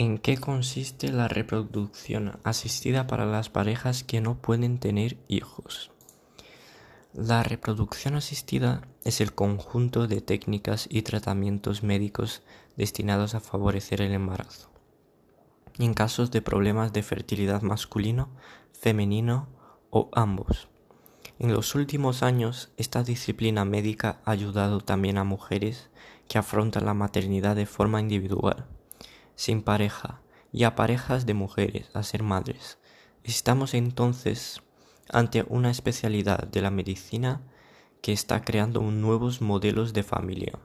¿En qué consiste la reproducción asistida para las parejas que no pueden tener hijos? La reproducción asistida es el conjunto de técnicas y tratamientos médicos destinados a favorecer el embarazo. En casos de problemas de fertilidad masculino, femenino o ambos. En los últimos años, esta disciplina médica ha ayudado también a mujeres que afrontan la maternidad de forma individual, sin pareja, y a parejas de mujeres a ser madres. Estamos entonces ante una especialidad de la medicina que está creando nuevos modelos de familia.